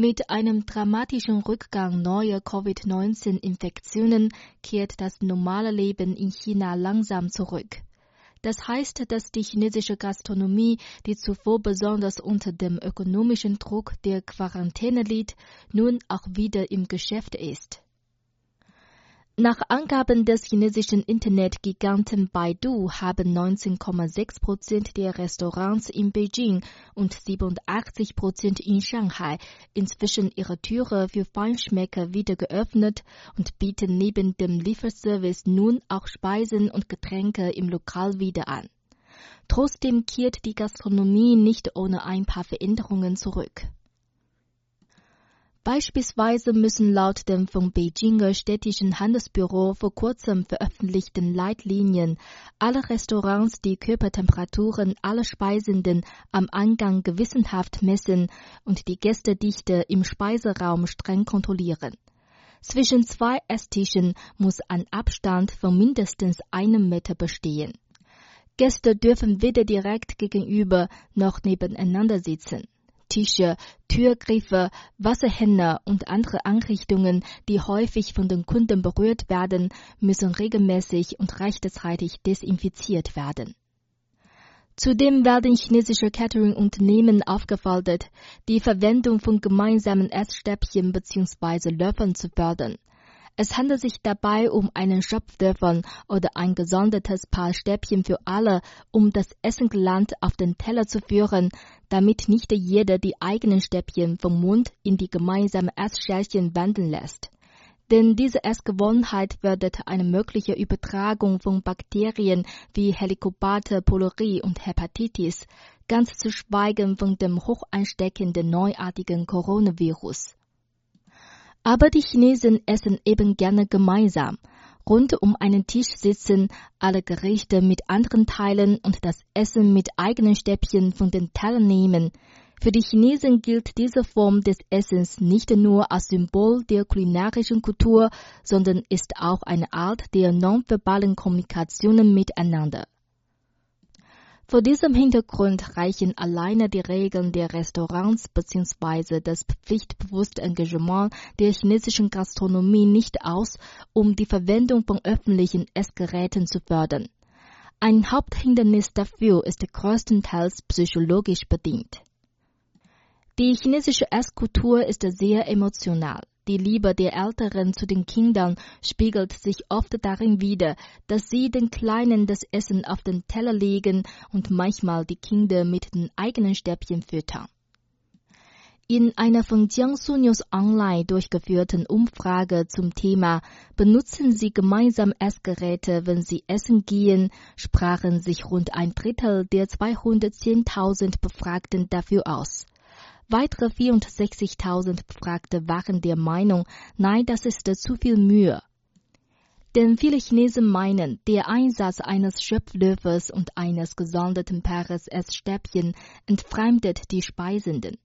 Mit einem dramatischen Rückgang neuer Covid-19-Infektionen kehrt das normale Leben in China langsam zurück. Das heißt, dass die chinesische Gastronomie, die zuvor besonders unter dem ökonomischen Druck der Quarantäne litt, nun auch wieder im Geschäft ist. Nach Angaben des chinesischen Internetgiganten Baidu haben 19,6 Prozent der Restaurants in Beijing und 87 Prozent in Shanghai inzwischen ihre Türe für Feinschmecker wieder geöffnet und bieten neben dem Lieferservice nun auch Speisen und Getränke im Lokal wieder an. Trotzdem kehrt die Gastronomie nicht ohne ein paar Veränderungen zurück. Beispielsweise müssen laut dem vom Beijinger städtischen Handelsbüro vor kurzem veröffentlichten Leitlinien alle Restaurants die Körpertemperaturen aller Speisenden am Eingang gewissenhaft messen und die Gästedichte im Speiseraum streng kontrollieren. Zwischen zwei Esstischen muss ein Abstand von mindestens einem Meter bestehen. Gäste dürfen weder direkt gegenüber noch nebeneinander sitzen. Tische, Türgriffe, Wasserhähne und andere Einrichtungen, die häufig von den Kunden berührt werden, müssen regelmäßig und rechtzeitig desinfiziert werden. Zudem werden chinesische Catering-Unternehmen aufgefordert, die Verwendung von gemeinsamen Essstäbchen bzw. Löffeln zu fördern. Es handelt sich dabei um einen Schöpfdörfern oder ein gesondertes Paar Stäbchen für alle, um das Essenland auf den Teller zu führen, damit nicht jeder die eigenen Stäbchen vom Mund in die gemeinsame Essschälchen wandern lässt. Denn diese Essgewohnheit fördert eine mögliche Übertragung von Bakterien wie Helicobacter pylori und Hepatitis, ganz zu schweigen von dem hochansteckenden neuartigen Coronavirus. Aber die Chinesen essen eben gerne gemeinsam. Rund um einen Tisch sitzen, alle Gerichte mit anderen teilen und das Essen mit eigenen Stäbchen von den Tellern nehmen. Für die Chinesen gilt diese Form des Essens nicht nur als Symbol der kulinarischen Kultur, sondern ist auch eine Art der nonverbalen Kommunikationen miteinander. Vor diesem Hintergrund reichen alleine die Regeln der Restaurants bzw. das pflichtbewusste Engagement der chinesischen Gastronomie nicht aus, um die Verwendung von öffentlichen Essgeräten zu fördern. Ein Haupthindernis dafür ist größtenteils psychologisch bedingt. Die chinesische Esskultur ist sehr emotional. Die Liebe der Älteren zu den Kindern spiegelt sich oft darin wider, dass sie den Kleinen das Essen auf den Teller legen und manchmal die Kinder mit den eigenen Stäbchen füttern. In einer von Jiangsu News Online durchgeführten Umfrage zum Thema Benutzen Sie gemeinsam Essgeräte, wenn Sie essen gehen, sprachen sich rund ein Drittel der 210.000 Befragten dafür aus. Weitere 64.000 Befragte waren der Meinung, nein, das ist zu viel Mühe. Denn viele Chinesen meinen, der Einsatz eines Schöpflöffels und eines gesonderten Paares Essstäbchen entfremdet die Speisenden.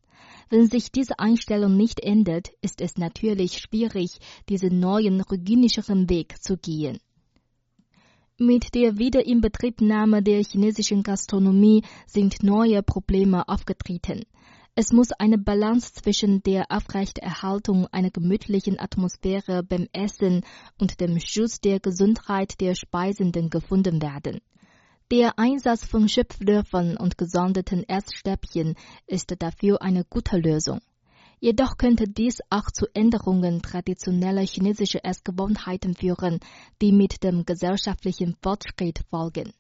Wenn sich diese Einstellung nicht ändert, ist es natürlich schwierig, diesen neuen hygienischeren Weg zu gehen. Mit der Wiederinbetriebnahme der chinesischen Gastronomie sind neue Probleme aufgetreten. Es muss eine Balance zwischen der Aufrechterhaltung einer gemütlichen Atmosphäre beim Essen und dem Schutz der Gesundheit der Speisenden gefunden werden. Der Einsatz von Schöpflöffeln und gesonderten Essstäbchen ist dafür eine gute Lösung. Jedoch könnte dies auch zu Änderungen traditioneller chinesischer Essgewohnheiten führen, die mit dem gesellschaftlichen Fortschritt folgen.